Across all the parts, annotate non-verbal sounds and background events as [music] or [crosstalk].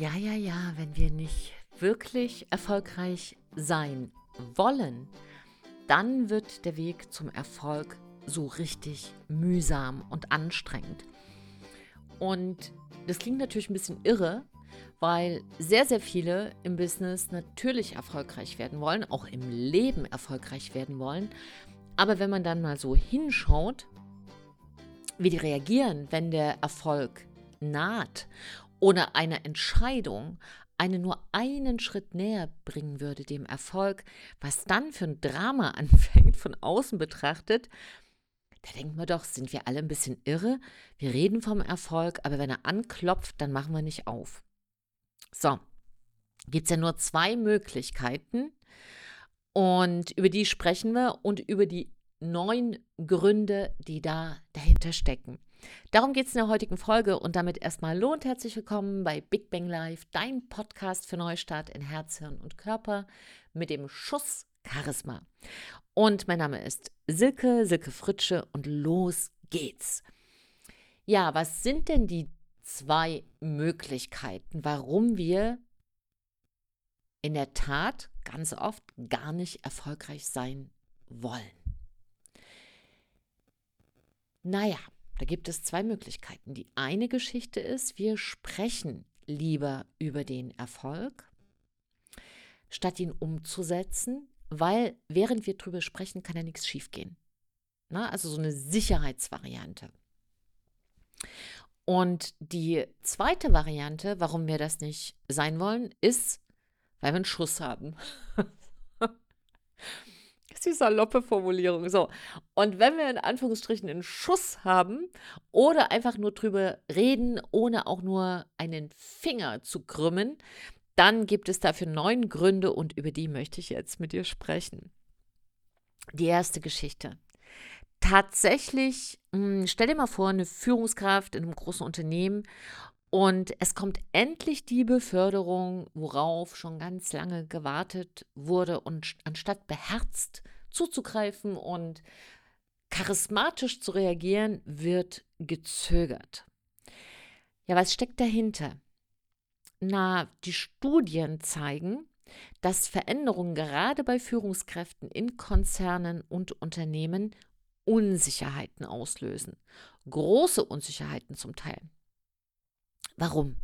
Ja, ja, ja, wenn wir nicht wirklich erfolgreich sein wollen, dann wird der Weg zum Erfolg so richtig mühsam und anstrengend. Und das klingt natürlich ein bisschen irre, weil sehr, sehr viele im Business natürlich erfolgreich werden wollen, auch im Leben erfolgreich werden wollen. Aber wenn man dann mal so hinschaut, wie die reagieren, wenn der Erfolg naht oder eine Entscheidung einen nur einen Schritt näher bringen würde dem Erfolg, was dann für ein Drama [laughs] anfängt, von außen betrachtet, da denkt man doch, sind wir alle ein bisschen irre? Wir reden vom Erfolg, aber wenn er anklopft, dann machen wir nicht auf. So, gibt es ja nur zwei Möglichkeiten und über die sprechen wir und über die neun Gründe, die da dahinter stecken. Darum geht es in der heutigen Folge und damit erstmal lohnt herzlich willkommen bei Big Bang Live, dein Podcast für Neustart in Herz, Hirn und Körper mit dem Schuss Charisma. Und mein Name ist Silke, Silke Fritsche und los geht's. Ja, was sind denn die zwei Möglichkeiten, warum wir in der Tat ganz oft gar nicht erfolgreich sein wollen? Naja, da gibt es zwei Möglichkeiten. Die eine Geschichte ist, wir sprechen lieber über den Erfolg, statt ihn umzusetzen, weil während wir drüber sprechen, kann ja nichts schiefgehen. Na, also so eine Sicherheitsvariante. Und die zweite Variante, warum wir das nicht sein wollen, ist, weil wir einen Schuss haben. [laughs] Das ist die saloppe Formulierung. So. Und wenn wir in Anführungsstrichen einen Schuss haben oder einfach nur drüber reden, ohne auch nur einen Finger zu krümmen, dann gibt es dafür neun Gründe und über die möchte ich jetzt mit dir sprechen. Die erste Geschichte. Tatsächlich, hm, stell dir mal vor, eine Führungskraft in einem großen Unternehmen und es kommt endlich die Beförderung, worauf schon ganz lange gewartet wurde. Und anstatt beherzt zuzugreifen und charismatisch zu reagieren, wird gezögert. Ja, was steckt dahinter? Na, die Studien zeigen, dass Veränderungen gerade bei Führungskräften in Konzernen und Unternehmen Unsicherheiten auslösen. Große Unsicherheiten zum Teil. Warum?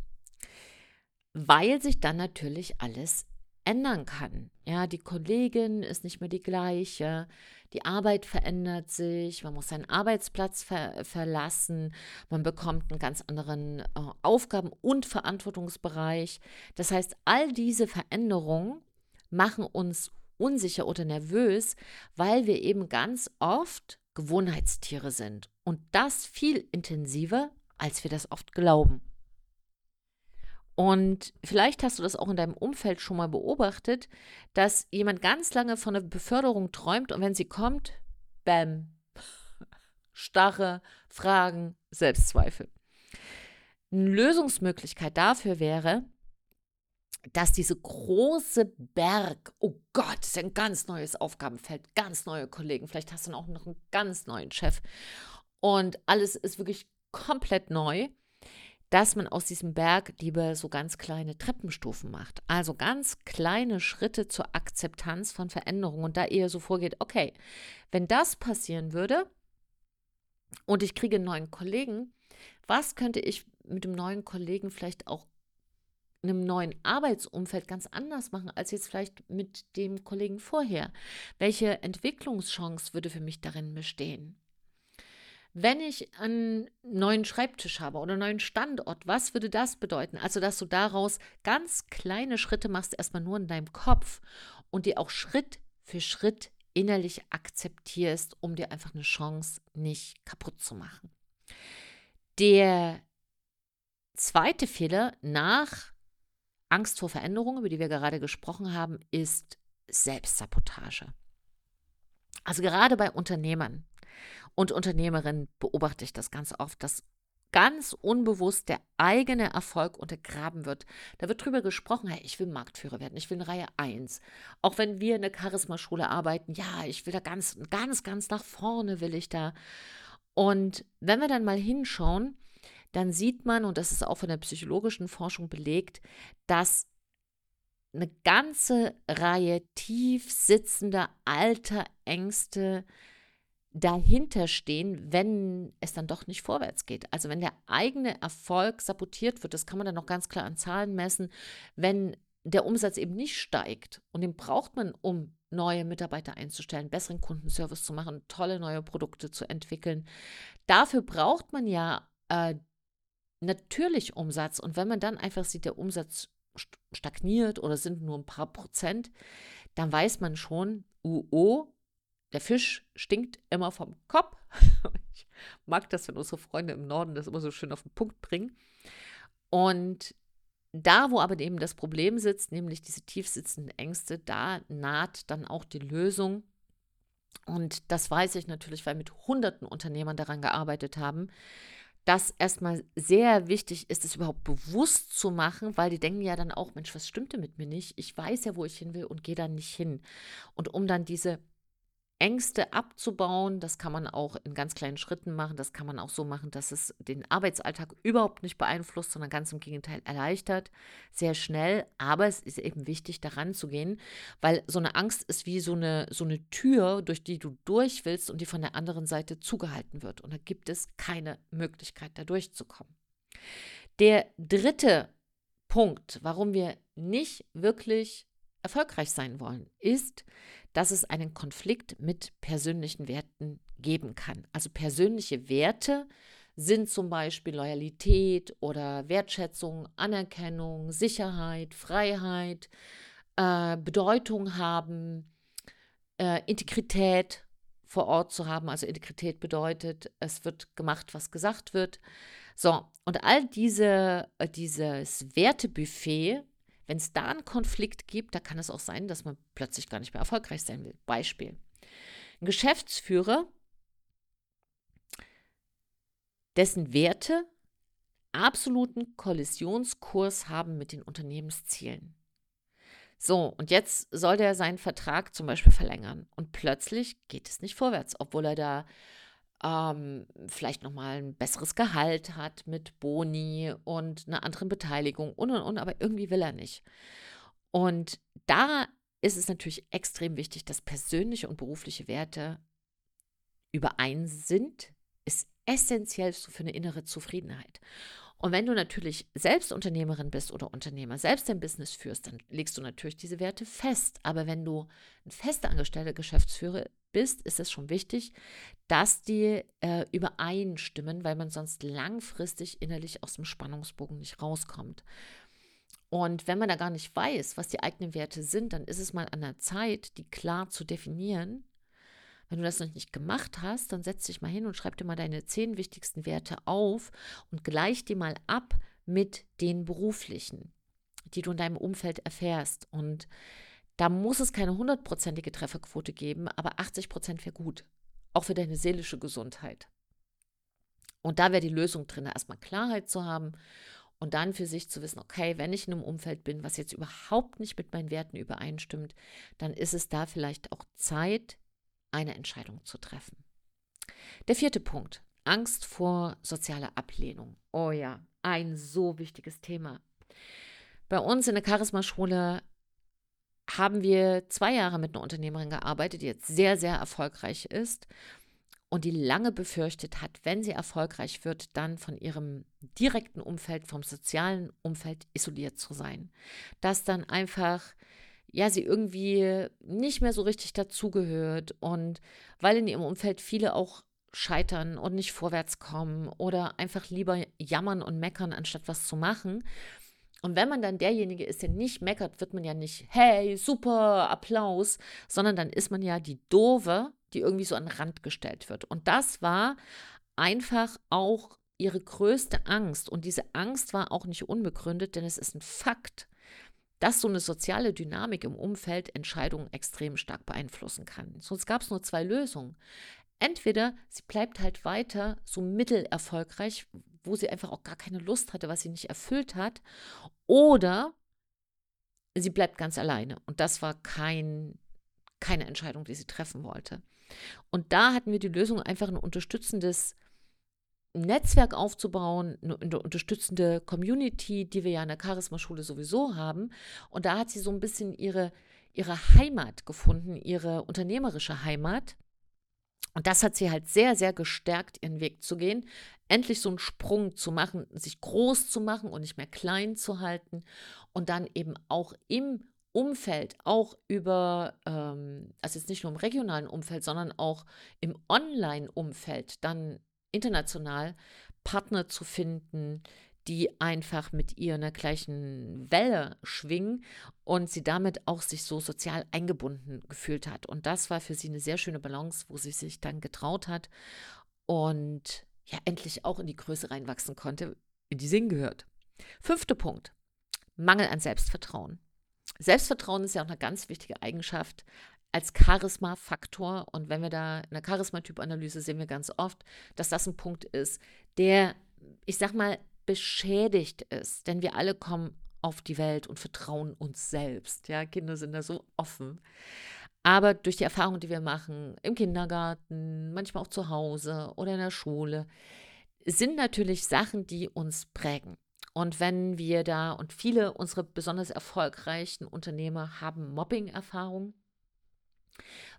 Weil sich dann natürlich alles ändern kann. Ja, die Kollegin ist nicht mehr die gleiche, die Arbeit verändert sich, man muss seinen Arbeitsplatz ver verlassen, man bekommt einen ganz anderen äh, Aufgaben- und Verantwortungsbereich. Das heißt, all diese Veränderungen machen uns unsicher oder nervös, weil wir eben ganz oft Gewohnheitstiere sind und das viel intensiver, als wir das oft glauben. Und vielleicht hast du das auch in deinem Umfeld schon mal beobachtet, dass jemand ganz lange von einer Beförderung träumt und wenn sie kommt, bäm, [laughs] starre Fragen, Selbstzweifel. Eine Lösungsmöglichkeit dafür wäre, dass diese große Berg, oh Gott, ist ein ganz neues Aufgabenfeld, ganz neue Kollegen, vielleicht hast du dann auch noch einen ganz neuen Chef und alles ist wirklich komplett neu dass man aus diesem Berg lieber so ganz kleine Treppenstufen macht. Also ganz kleine Schritte zur Akzeptanz von Veränderungen und da eher so vorgeht, okay, wenn das passieren würde und ich kriege einen neuen Kollegen, was könnte ich mit dem neuen Kollegen vielleicht auch in einem neuen Arbeitsumfeld ganz anders machen als jetzt vielleicht mit dem Kollegen vorher? Welche Entwicklungschance würde für mich darin bestehen? Wenn ich einen neuen Schreibtisch habe oder einen neuen Standort, was würde das bedeuten? Also, dass du daraus ganz kleine Schritte machst, erstmal nur in deinem Kopf und die auch Schritt für Schritt innerlich akzeptierst, um dir einfach eine Chance nicht kaputt zu machen. Der zweite Fehler nach Angst vor Veränderung, über die wir gerade gesprochen haben, ist Selbstsabotage. Also gerade bei Unternehmern und Unternehmerinnen beobachte ich das ganz oft, dass ganz unbewusst der eigene Erfolg untergraben wird. Da wird drüber gesprochen, hey, ich will Marktführer werden, ich will in Reihe 1. Auch wenn wir in der Charisma-Schule arbeiten, ja, ich will da ganz, ganz, ganz nach vorne will ich da. Und wenn wir dann mal hinschauen, dann sieht man, und das ist auch von der psychologischen Forschung belegt, dass eine ganze Reihe tief sitzender alter Ängste dahinter stehen, wenn es dann doch nicht vorwärts geht. Also wenn der eigene Erfolg sabotiert wird, das kann man dann noch ganz klar an Zahlen messen, wenn der Umsatz eben nicht steigt und den braucht man, um neue Mitarbeiter einzustellen, besseren Kundenservice zu machen, tolle neue Produkte zu entwickeln. Dafür braucht man ja äh, natürlich Umsatz und wenn man dann einfach sieht, der Umsatz stagniert oder sind nur ein paar Prozent, dann weiß man schon, UO, der Fisch stinkt immer vom Kopf. [laughs] ich mag das, wenn unsere Freunde im Norden das immer so schön auf den Punkt bringen. Und da, wo aber eben das Problem sitzt, nämlich diese tiefsitzenden Ängste, da naht dann auch die Lösung. Und das weiß ich natürlich, weil mit hunderten Unternehmern daran gearbeitet haben, dass erstmal sehr wichtig ist, es überhaupt bewusst zu machen, weil die denken ja dann auch, Mensch, was stimmte mit mir nicht? Ich weiß ja, wo ich hin will und gehe dann nicht hin. Und um dann diese Ängste abzubauen. Das kann man auch in ganz kleinen Schritten machen. Das kann man auch so machen, dass es den Arbeitsalltag überhaupt nicht beeinflusst, sondern ganz im Gegenteil erleichtert. Sehr schnell. Aber es ist eben wichtig, daran zu gehen, weil so eine Angst ist wie so eine, so eine Tür, durch die du durch willst und die von der anderen Seite zugehalten wird. Und da gibt es keine Möglichkeit, da durchzukommen. Der dritte Punkt, warum wir nicht wirklich erfolgreich sein wollen, ist, dass es einen Konflikt mit persönlichen Werten geben kann. Also persönliche Werte sind zum Beispiel Loyalität oder Wertschätzung, Anerkennung, Sicherheit, Freiheit, äh, Bedeutung haben, äh, Integrität vor Ort zu haben. Also Integrität bedeutet, es wird gemacht, was gesagt wird. So, und all diese, äh, dieses Wertebuffet wenn es da einen Konflikt gibt, da kann es auch sein, dass man plötzlich gar nicht mehr erfolgreich sein will. Beispiel. Ein Geschäftsführer, dessen Werte absoluten Kollisionskurs haben mit den Unternehmenszielen. So, und jetzt soll der seinen Vertrag zum Beispiel verlängern. Und plötzlich geht es nicht vorwärts, obwohl er da ähm, vielleicht nochmal ein besseres Gehalt hat mit Boni und einer anderen Beteiligung und und und, aber irgendwie will er nicht. Und da ist es natürlich extrem wichtig, dass persönliche und berufliche Werte überein sind, ist essentiell für eine innere Zufriedenheit. Und wenn du natürlich selbst Unternehmerin bist oder Unternehmer, selbst dein Business führst, dann legst du natürlich diese Werte fest. Aber wenn du ein festangestellter Geschäftsführer bist, ist es schon wichtig, dass die äh, übereinstimmen, weil man sonst langfristig innerlich aus dem Spannungsbogen nicht rauskommt. Und wenn man da gar nicht weiß, was die eigenen Werte sind, dann ist es mal an der Zeit, die klar zu definieren. Wenn du das noch nicht gemacht hast, dann setz dich mal hin und schreib dir mal deine zehn wichtigsten Werte auf und gleich die mal ab mit den beruflichen, die du in deinem Umfeld erfährst. Und da muss es keine hundertprozentige Trefferquote geben, aber 80 Prozent wäre gut. Auch für deine seelische Gesundheit. Und da wäre die Lösung drin, erstmal Klarheit zu haben und dann für sich zu wissen, okay, wenn ich in einem Umfeld bin, was jetzt überhaupt nicht mit meinen Werten übereinstimmt, dann ist es da vielleicht auch Zeit, eine Entscheidung zu treffen. Der vierte Punkt, Angst vor sozialer Ablehnung. Oh ja, ein so wichtiges Thema. Bei uns in der Charisma-Schule haben wir zwei Jahre mit einer Unternehmerin gearbeitet, die jetzt sehr, sehr erfolgreich ist und die lange befürchtet hat, wenn sie erfolgreich wird, dann von ihrem direkten Umfeld, vom sozialen Umfeld isoliert zu sein. Dass dann einfach, ja, sie irgendwie nicht mehr so richtig dazugehört und weil in ihrem Umfeld viele auch scheitern und nicht vorwärts kommen oder einfach lieber jammern und meckern, anstatt was zu machen, und wenn man dann derjenige ist, der nicht meckert, wird man ja nicht, hey, super, Applaus, sondern dann ist man ja die Dove, die irgendwie so an den Rand gestellt wird. Und das war einfach auch ihre größte Angst. Und diese Angst war auch nicht unbegründet, denn es ist ein Fakt, dass so eine soziale Dynamik im Umfeld Entscheidungen extrem stark beeinflussen kann. Sonst gab es nur zwei Lösungen. Entweder sie bleibt halt weiter so mittelerfolgreich, wo sie einfach auch gar keine Lust hatte, was sie nicht erfüllt hat, oder sie bleibt ganz alleine. Und das war kein, keine Entscheidung, die sie treffen wollte. Und da hatten wir die Lösung, einfach ein unterstützendes Netzwerk aufzubauen, eine, eine unterstützende Community, die wir ja in der Charisma-Schule sowieso haben. Und da hat sie so ein bisschen ihre, ihre Heimat gefunden, ihre unternehmerische Heimat. Und das hat sie halt sehr, sehr gestärkt, ihren Weg zu gehen, endlich so einen Sprung zu machen, sich groß zu machen und nicht mehr klein zu halten. Und dann eben auch im Umfeld, auch über, ähm, also jetzt nicht nur im regionalen Umfeld, sondern auch im Online-Umfeld, dann international Partner zu finden, die einfach mit ihr in der gleichen Welle schwingen und sie damit auch sich so sozial eingebunden gefühlt hat. Und das war für sie eine sehr schöne Balance, wo sie sich dann getraut hat und ja endlich auch in die Größe reinwachsen konnte, in die Sinn gehört. Fünfter Punkt. Mangel an Selbstvertrauen. Selbstvertrauen ist ja auch eine ganz wichtige Eigenschaft als Charisma-Faktor. Und wenn wir da in der Charismatyp-Analyse sehen wir ganz oft, dass das ein Punkt ist, der, ich sag mal, beschädigt ist. Denn wir alle kommen auf die Welt und vertrauen uns selbst. Ja, Kinder sind da so offen. Aber durch die Erfahrungen, die wir machen im Kindergarten, manchmal auch zu Hause oder in der Schule, sind natürlich Sachen, die uns prägen. Und wenn wir da, und viele unserer besonders erfolgreichen Unternehmer haben Mobbing-Erfahrung,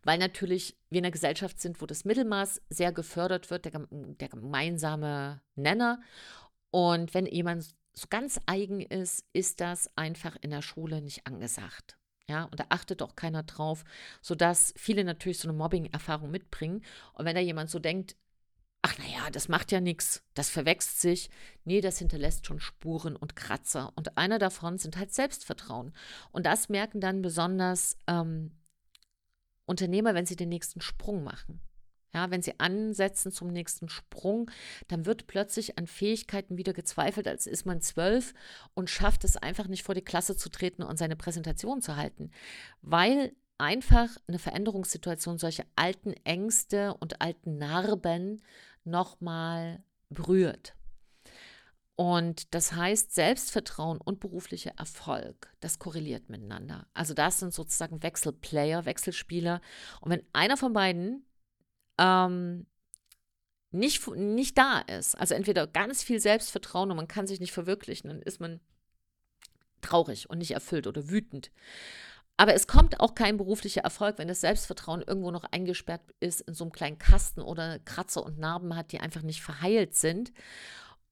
weil natürlich wir in einer Gesellschaft sind, wo das Mittelmaß sehr gefördert wird, der, der gemeinsame Nenner. Und wenn jemand so ganz eigen ist, ist das einfach in der Schule nicht angesagt. Ja, und da achtet auch keiner drauf, sodass viele natürlich so eine Mobbing-Erfahrung mitbringen. Und wenn da jemand so denkt, ach naja, das macht ja nichts, das verwechselt sich. Nee, das hinterlässt schon Spuren und Kratzer. Und einer davon sind halt Selbstvertrauen. Und das merken dann besonders ähm, Unternehmer, wenn sie den nächsten Sprung machen. Ja, wenn sie ansetzen zum nächsten Sprung, dann wird plötzlich an Fähigkeiten wieder gezweifelt, als ist man zwölf und schafft es einfach nicht vor die Klasse zu treten und seine Präsentation zu halten, weil einfach eine Veränderungssituation solche alten Ängste und alten Narben nochmal berührt. Und das heißt, Selbstvertrauen und beruflicher Erfolg, das korreliert miteinander. Also das sind sozusagen Wechselplayer, Wechselspieler. Und wenn einer von beiden ähm, nicht, nicht da ist, also entweder ganz viel Selbstvertrauen und man kann sich nicht verwirklichen, dann ist man traurig und nicht erfüllt oder wütend. Aber es kommt auch kein beruflicher Erfolg, wenn das Selbstvertrauen irgendwo noch eingesperrt ist in so einem kleinen Kasten oder Kratzer und Narben hat, die einfach nicht verheilt sind.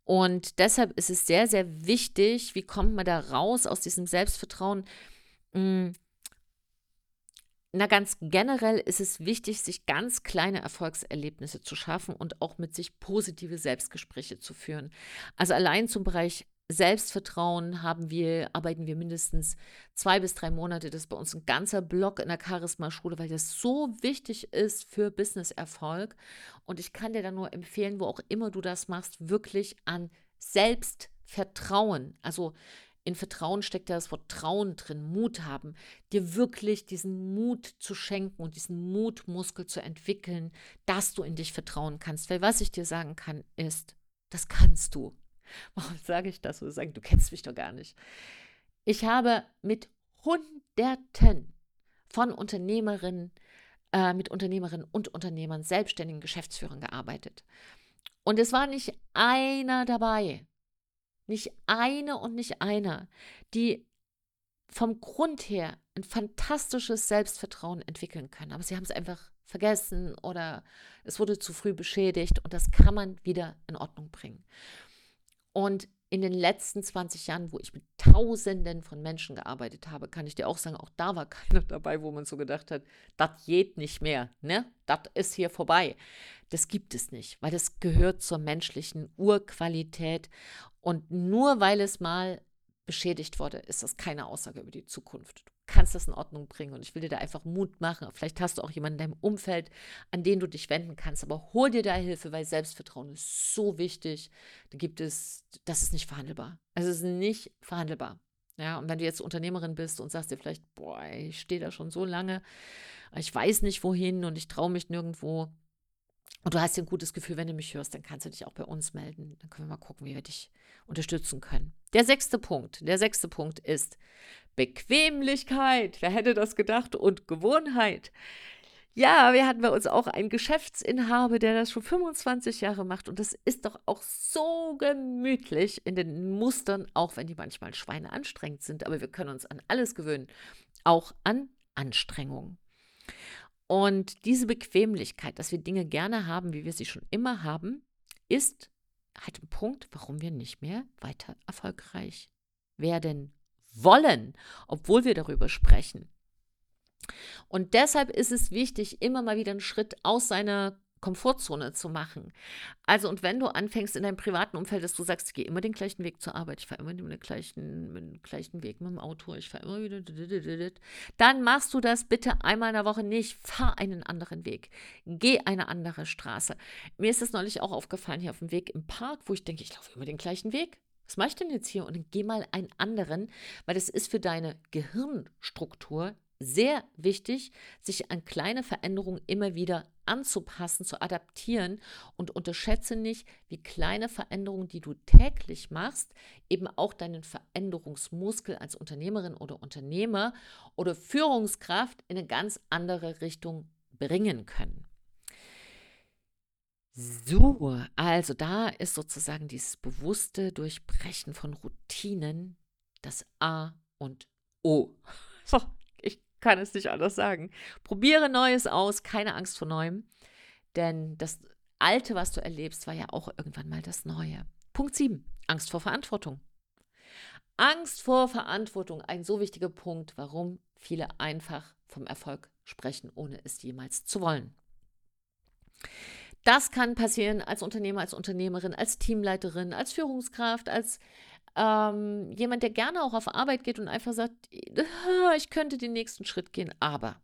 Und deshalb ist es sehr, sehr wichtig, wie kommt man da raus aus diesem Selbstvertrauen? Hm, na, ganz generell ist es wichtig, sich ganz kleine Erfolgserlebnisse zu schaffen und auch mit sich positive Selbstgespräche zu führen. Also allein zum Bereich Selbstvertrauen haben wir, arbeiten wir mindestens zwei bis drei Monate. Das ist bei uns ein ganzer Block in der Charisma-Schule, weil das so wichtig ist für Business-Erfolg. Und ich kann dir da nur empfehlen, wo auch immer du das machst, wirklich an Selbstvertrauen. Also in Vertrauen steckt ja das Wort Trauen drin, Mut haben, dir wirklich diesen Mut zu schenken und diesen Mutmuskel zu entwickeln, dass du in dich vertrauen kannst. Weil was ich dir sagen kann, ist, das kannst du. [laughs] Warum sage ich das? Du sagst, du kennst mich doch gar nicht. Ich habe mit Hunderten von Unternehmerinnen, äh, mit Unternehmerinnen und Unternehmern, selbstständigen Geschäftsführern gearbeitet. Und es war nicht einer dabei, nicht eine und nicht einer, die vom Grund her ein fantastisches Selbstvertrauen entwickeln können. Aber sie haben es einfach vergessen oder es wurde zu früh beschädigt und das kann man wieder in Ordnung bringen. Und in den letzten 20 Jahren, wo ich mit Tausenden von Menschen gearbeitet habe, kann ich dir auch sagen, auch da war [laughs] keiner dabei, wo man so gedacht hat, das geht nicht mehr, ne? Das ist hier vorbei. Das gibt es nicht, weil das gehört zur menschlichen Urqualität. Und nur weil es mal beschädigt wurde, ist das keine Aussage über die Zukunft. Du kannst das in Ordnung bringen und ich will dir da einfach Mut machen. Vielleicht hast du auch jemanden in deinem Umfeld, an den du dich wenden kannst, aber hol dir da Hilfe, weil Selbstvertrauen ist so wichtig. Da gibt es, das ist nicht verhandelbar. Es ist nicht verhandelbar. Ja, und wenn du jetzt Unternehmerin bist und sagst dir vielleicht, boah, ich stehe da schon so lange, ich weiß nicht wohin und ich traue mich nirgendwo, und du hast ein gutes Gefühl, wenn du mich hörst, dann kannst du dich auch bei uns melden. Dann können wir mal gucken, wie wir dich unterstützen können. Der sechste Punkt, der sechste Punkt ist Bequemlichkeit. Wer hätte das gedacht? Und Gewohnheit. Ja, wir hatten bei uns auch einen Geschäftsinhaber, der das schon 25 Jahre macht. Und das ist doch auch so gemütlich in den Mustern, auch wenn die manchmal Schweine anstrengend sind. Aber wir können uns an alles gewöhnen, auch an Anstrengungen. Und diese Bequemlichkeit, dass wir Dinge gerne haben, wie wir sie schon immer haben, ist halt ein Punkt, warum wir nicht mehr weiter erfolgreich werden wollen, obwohl wir darüber sprechen. Und deshalb ist es wichtig, immer mal wieder einen Schritt aus seiner Komfortzone zu machen. Also, und wenn du anfängst in deinem privaten Umfeld, dass du sagst, ich gehe immer den gleichen Weg zur Arbeit, ich fahre immer den gleichen, den gleichen Weg mit dem Auto, ich fahre immer wieder, dann machst du das bitte einmal in der Woche nicht. Fahr einen anderen Weg. Geh eine andere Straße. Mir ist das neulich auch aufgefallen hier auf dem Weg im Park, wo ich denke, ich laufe immer den gleichen Weg. Was mache ich denn jetzt hier? Und dann geh mal einen anderen, weil das ist für deine Gehirnstruktur sehr wichtig, sich an kleine Veränderungen immer wieder anzupassen, zu adaptieren und unterschätze nicht, wie kleine Veränderungen, die du täglich machst, eben auch deinen Veränderungsmuskel als Unternehmerin oder Unternehmer oder Führungskraft in eine ganz andere Richtung bringen können. So, also da ist sozusagen dieses bewusste Durchbrechen von Routinen das A und O. [laughs] So, kann es nicht anders sagen. Probiere Neues aus, keine Angst vor Neuem, denn das Alte, was du erlebst, war ja auch irgendwann mal das Neue. Punkt 7. Angst vor Verantwortung. Angst vor Verantwortung, ein so wichtiger Punkt, warum viele einfach vom Erfolg sprechen, ohne es jemals zu wollen. Das kann passieren als Unternehmer, als Unternehmerin, als Teamleiterin, als Führungskraft, als ähm, jemand, der gerne auch auf Arbeit geht und einfach sagt, [laughs] ich könnte den nächsten Schritt gehen, aber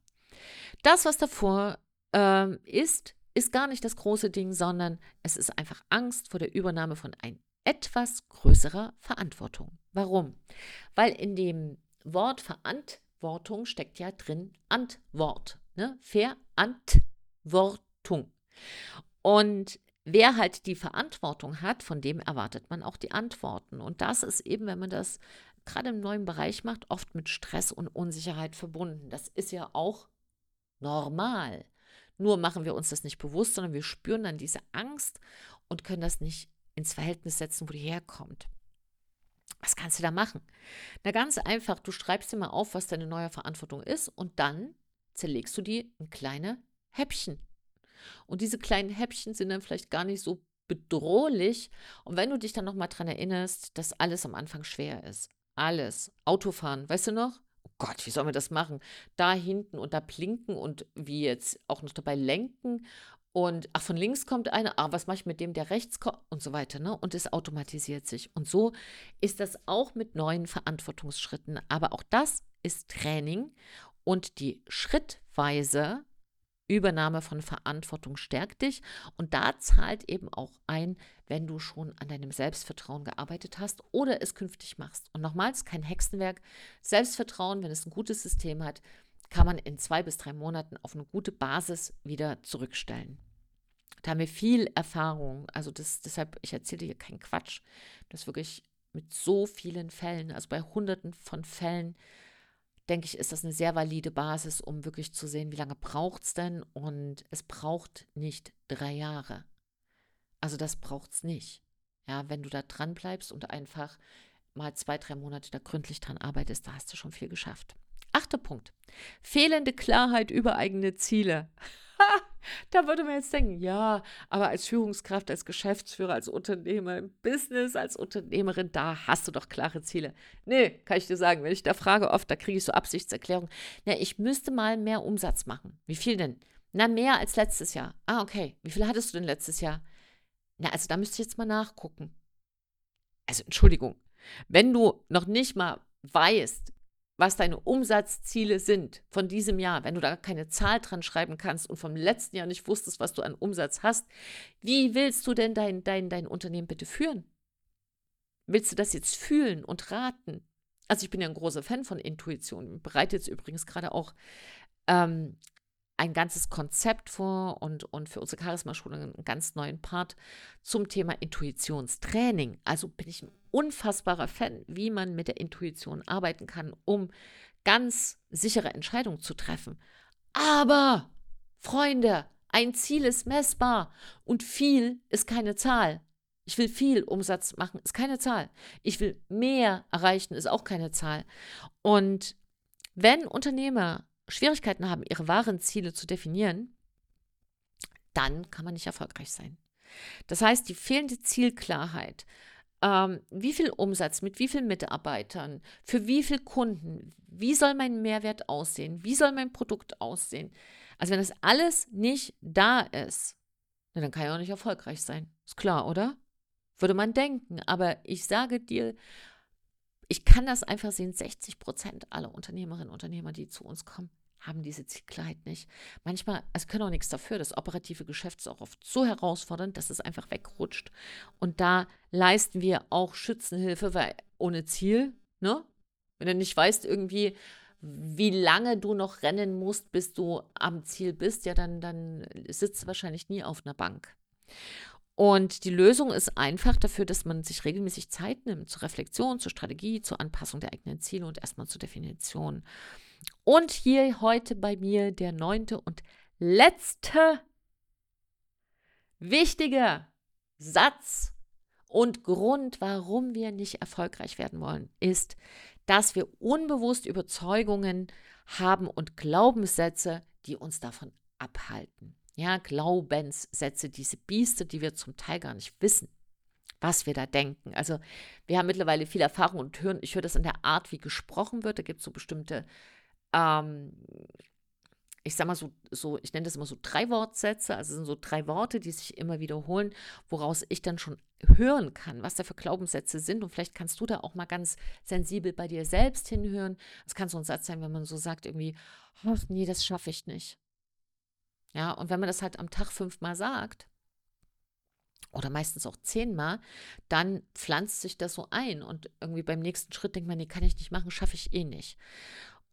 das, was davor ähm, ist, ist gar nicht das große Ding, sondern es ist einfach Angst vor der Übernahme von ein etwas größerer Verantwortung. Warum? Weil in dem Wort Verantwortung steckt ja drin Antwort. Ne? Verantwortung. Und wer halt die Verantwortung hat, von dem erwartet man auch die Antworten. Und das ist eben, wenn man das gerade im neuen Bereich macht, oft mit Stress und Unsicherheit verbunden. Das ist ja auch normal. Nur machen wir uns das nicht bewusst, sondern wir spüren dann diese Angst und können das nicht ins Verhältnis setzen, wo die herkommt. Was kannst du da machen? Na ganz einfach, du schreibst dir mal auf, was deine neue Verantwortung ist und dann zerlegst du die in kleine Häppchen. Und diese kleinen Häppchen sind dann vielleicht gar nicht so bedrohlich. Und wenn du dich dann nochmal dran erinnerst, dass alles am Anfang schwer ist. Alles. Autofahren, weißt du noch? Oh Gott, wie sollen wir das machen? Da hinten und da blinken und wie jetzt auch noch dabei lenken. Und ach, von links kommt einer, ah, was mache ich mit dem, der rechts kommt und so weiter, ne? Und es automatisiert sich. Und so ist das auch mit neuen Verantwortungsschritten. Aber auch das ist Training und die schrittweise Übernahme von Verantwortung stärkt dich und da zahlt eben auch ein, wenn du schon an deinem Selbstvertrauen gearbeitet hast oder es künftig machst. Und nochmals, kein Hexenwerk. Selbstvertrauen, wenn es ein gutes System hat, kann man in zwei bis drei Monaten auf eine gute Basis wieder zurückstellen. Da haben wir viel Erfahrung. Also das, deshalb, ich erzähle hier keinen Quatsch. Das wirklich mit so vielen Fällen, also bei hunderten von Fällen, denke ich, ist das eine sehr valide Basis, um wirklich zu sehen, wie lange braucht es denn. Und es braucht nicht drei Jahre. Also das braucht es nicht. Ja, wenn du da dran bleibst und einfach mal zwei, drei Monate da gründlich dran arbeitest, da hast du schon viel geschafft. Achter Punkt. Fehlende Klarheit über eigene Ziele. [laughs] da würde man jetzt denken, ja, aber als Führungskraft, als Geschäftsführer, als Unternehmer im Business, als Unternehmerin, da hast du doch klare Ziele. Nee, kann ich dir sagen, wenn ich da frage oft, da kriege ich so Absichtserklärungen. Na, ich müsste mal mehr Umsatz machen. Wie viel denn? Na, mehr als letztes Jahr. Ah, okay. Wie viel hattest du denn letztes Jahr? Na, also da müsste ich jetzt mal nachgucken. Also, Entschuldigung. Wenn du noch nicht mal weißt, was deine Umsatzziele sind von diesem Jahr, wenn du da keine Zahl dran schreiben kannst und vom letzten Jahr nicht wusstest, was du an Umsatz hast, wie willst du denn dein, dein, dein Unternehmen bitte führen? Willst du das jetzt fühlen und raten? Also ich bin ja ein großer Fan von Intuition. Bereite jetzt übrigens gerade auch ähm, ein ganzes Konzept vor und, und für unsere Charisma-Schule einen ganz neuen Part zum Thema Intuitionstraining. Also bin ich ein unfassbarer Fan, wie man mit der Intuition arbeiten kann, um ganz sichere Entscheidungen zu treffen. Aber Freunde, ein Ziel ist messbar und viel ist keine Zahl. Ich will viel Umsatz machen, ist keine Zahl. Ich will mehr erreichen, ist auch keine Zahl. Und wenn Unternehmer Schwierigkeiten haben, ihre wahren Ziele zu definieren, dann kann man nicht erfolgreich sein. Das heißt, die fehlende Zielklarheit, ähm, wie viel Umsatz mit wie vielen Mitarbeitern, für wie viele Kunden, wie soll mein Mehrwert aussehen, wie soll mein Produkt aussehen. Also wenn das alles nicht da ist, dann kann ich auch nicht erfolgreich sein. Ist klar, oder? Würde man denken. Aber ich sage dir, ich kann das einfach sehen, 60 Prozent aller Unternehmerinnen und Unternehmer, die zu uns kommen, haben diese Zielklarheit nicht. Manchmal, es können auch nichts dafür. Das operative Geschäft ist auch oft so herausfordernd, dass es einfach wegrutscht. Und da leisten wir auch Schützenhilfe, weil ohne Ziel, ne? Wenn du nicht weißt, irgendwie, wie lange du noch rennen musst, bis du am Ziel bist, ja, dann, dann sitzt du wahrscheinlich nie auf einer Bank. Und die Lösung ist einfach dafür, dass man sich regelmäßig Zeit nimmt zur Reflexion, zur Strategie, zur Anpassung der eigenen Ziele und erstmal zur Definition. Und hier heute bei mir der neunte und letzte wichtige Satz und Grund, warum wir nicht erfolgreich werden wollen, ist, dass wir unbewusst Überzeugungen haben und Glaubenssätze, die uns davon abhalten. Ja, Glaubenssätze, diese Bieste, die wir zum Teil gar nicht wissen, was wir da denken. Also wir haben mittlerweile viel Erfahrung und hören, ich höre das in der Art, wie gesprochen wird. Da gibt es so bestimmte ähm, ich sag mal so, so, ich nenne das immer so drei Wortsätze, also sind so drei Worte, die sich immer wiederholen, woraus ich dann schon hören kann, was da für Glaubenssätze sind. Und vielleicht kannst du da auch mal ganz sensibel bei dir selbst hinhören. Es kann so ein Satz sein, wenn man so sagt, irgendwie, oh, nee, das schaffe ich nicht. Ja, und wenn man das halt am Tag fünfmal sagt, oder meistens auch zehnmal, dann pflanzt sich das so ein und irgendwie beim nächsten Schritt denkt man, nee, kann ich nicht machen, schaffe ich eh nicht.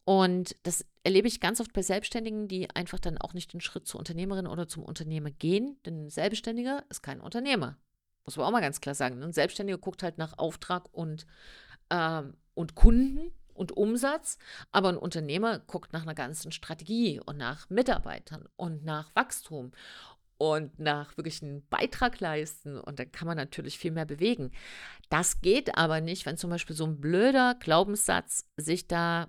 Und das erlebe ich ganz oft bei Selbstständigen, die einfach dann auch nicht den Schritt zur Unternehmerin oder zum Unternehmer gehen. Denn ein Selbstständiger ist kein Unternehmer. Muss man auch mal ganz klar sagen. Ein Selbstständiger guckt halt nach Auftrag und, ähm, und Kunden und Umsatz, aber ein Unternehmer guckt nach einer ganzen Strategie und nach Mitarbeitern und nach Wachstum und nach wirklich einen Beitrag leisten. Und dann kann man natürlich viel mehr bewegen. Das geht aber nicht, wenn zum Beispiel so ein blöder Glaubenssatz sich da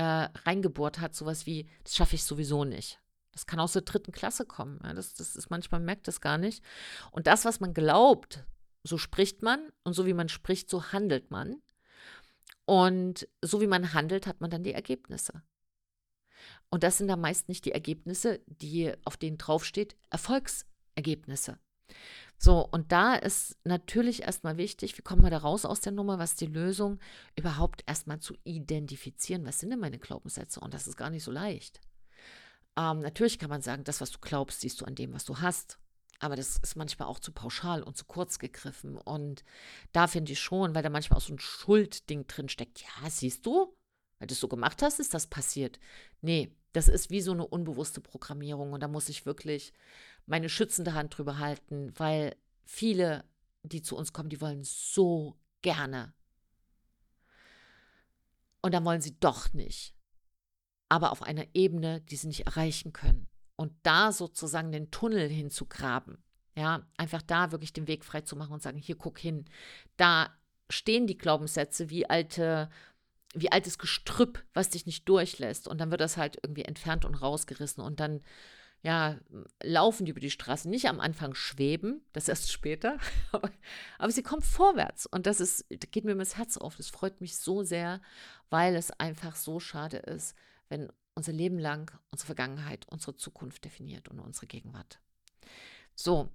äh, reingebohrt hat, sowas wie, das schaffe ich sowieso nicht. Das kann aus der dritten Klasse kommen. Ja, das, das ist manchmal merkt das gar nicht. Und das, was man glaubt, so spricht man und so wie man spricht, so handelt man. Und so wie man handelt, hat man dann die Ergebnisse. Und das sind dann meist nicht die Ergebnisse, die auf denen draufsteht, Erfolgsergebnisse. So, und da ist natürlich erstmal wichtig, wie kommen wir da raus aus der Nummer, was die Lösung, überhaupt erstmal zu identifizieren, was sind denn meine Glaubenssätze? Und das ist gar nicht so leicht. Ähm, natürlich kann man sagen, das, was du glaubst, siehst du an dem, was du hast. Aber das ist manchmal auch zu pauschal und zu kurz gegriffen. Und da finde ich schon, weil da manchmal auch so ein Schuldding drin steckt. Ja, siehst du, weil du es so gemacht hast, ist das passiert. Nee, das ist wie so eine unbewusste Programmierung. Und da muss ich wirklich meine schützende Hand drüber halten, weil viele, die zu uns kommen, die wollen so gerne. Und dann wollen sie doch nicht. Aber auf einer Ebene, die sie nicht erreichen können. Und da sozusagen den Tunnel hinzugraben. Ja, einfach da wirklich den Weg frei zu machen und sagen, hier guck hin. Da stehen die Glaubenssätze wie alte wie altes Gestrüpp, was dich nicht durchlässt. Und dann wird das halt irgendwie entfernt und rausgerissen. Und dann ja, laufen die über die Straße, nicht am Anfang schweben, das erst [laughs] später, aber, aber sie kommt vorwärts und das ist, das geht mir das Herz auf, das freut mich so sehr, weil es einfach so schade ist, wenn unser Leben lang unsere Vergangenheit, unsere Zukunft definiert und unsere Gegenwart. So,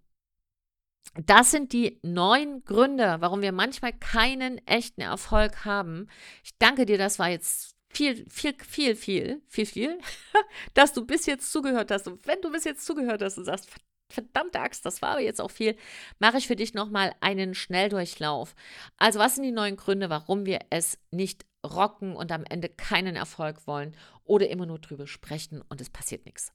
das sind die neun Gründe, warum wir manchmal keinen echten Erfolg haben. Ich danke dir, das war jetzt viel, viel, viel, viel, viel, viel, [laughs] dass du bis jetzt zugehört hast. Und wenn du bis jetzt zugehört hast und sagst, verdammte Axt, das war aber jetzt auch viel, mache ich für dich nochmal einen Schnelldurchlauf. Also, was sind die neuen Gründe, warum wir es nicht rocken und am Ende keinen Erfolg wollen oder immer nur drüber sprechen und es passiert nichts?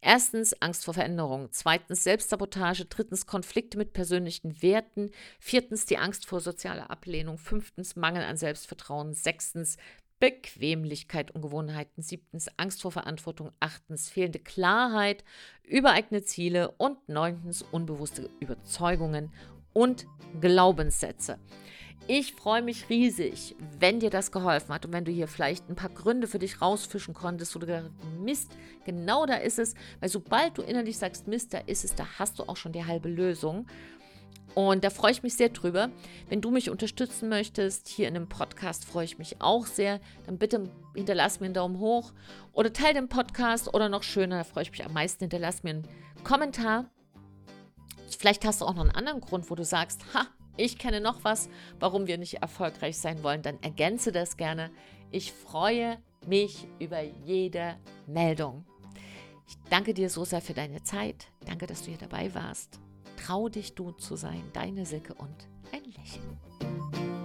Erstens Angst vor Veränderung, zweitens Selbstsabotage, drittens Konflikte mit persönlichen Werten, viertens die Angst vor sozialer Ablehnung, fünftens Mangel an Selbstvertrauen, sechstens Bequemlichkeit und Gewohnheiten. Siebtens Angst vor Verantwortung. Achtens fehlende Klarheit über eigene Ziele. Und neuntens unbewusste Überzeugungen und Glaubenssätze. Ich freue mich riesig, wenn dir das geholfen hat und wenn du hier vielleicht ein paar Gründe für dich rausfischen konntest, wo du gesagt Mist, genau da ist es. Weil sobald du innerlich sagst, Mist, da ist es, da hast du auch schon die halbe Lösung. Und da freue ich mich sehr drüber. Wenn du mich unterstützen möchtest, hier in dem Podcast freue ich mich auch sehr. Dann bitte hinterlass mir einen Daumen hoch oder teile den Podcast oder noch schöner, da freue ich mich am meisten, hinterlass mir einen Kommentar. Vielleicht hast du auch noch einen anderen Grund, wo du sagst, ha, ich kenne noch was, warum wir nicht erfolgreich sein wollen, dann ergänze das gerne. Ich freue mich über jede Meldung. Ich danke dir so sehr für deine Zeit. Danke, dass du hier dabei warst. Trau dich du zu sein, deine Silke und ein Lächeln.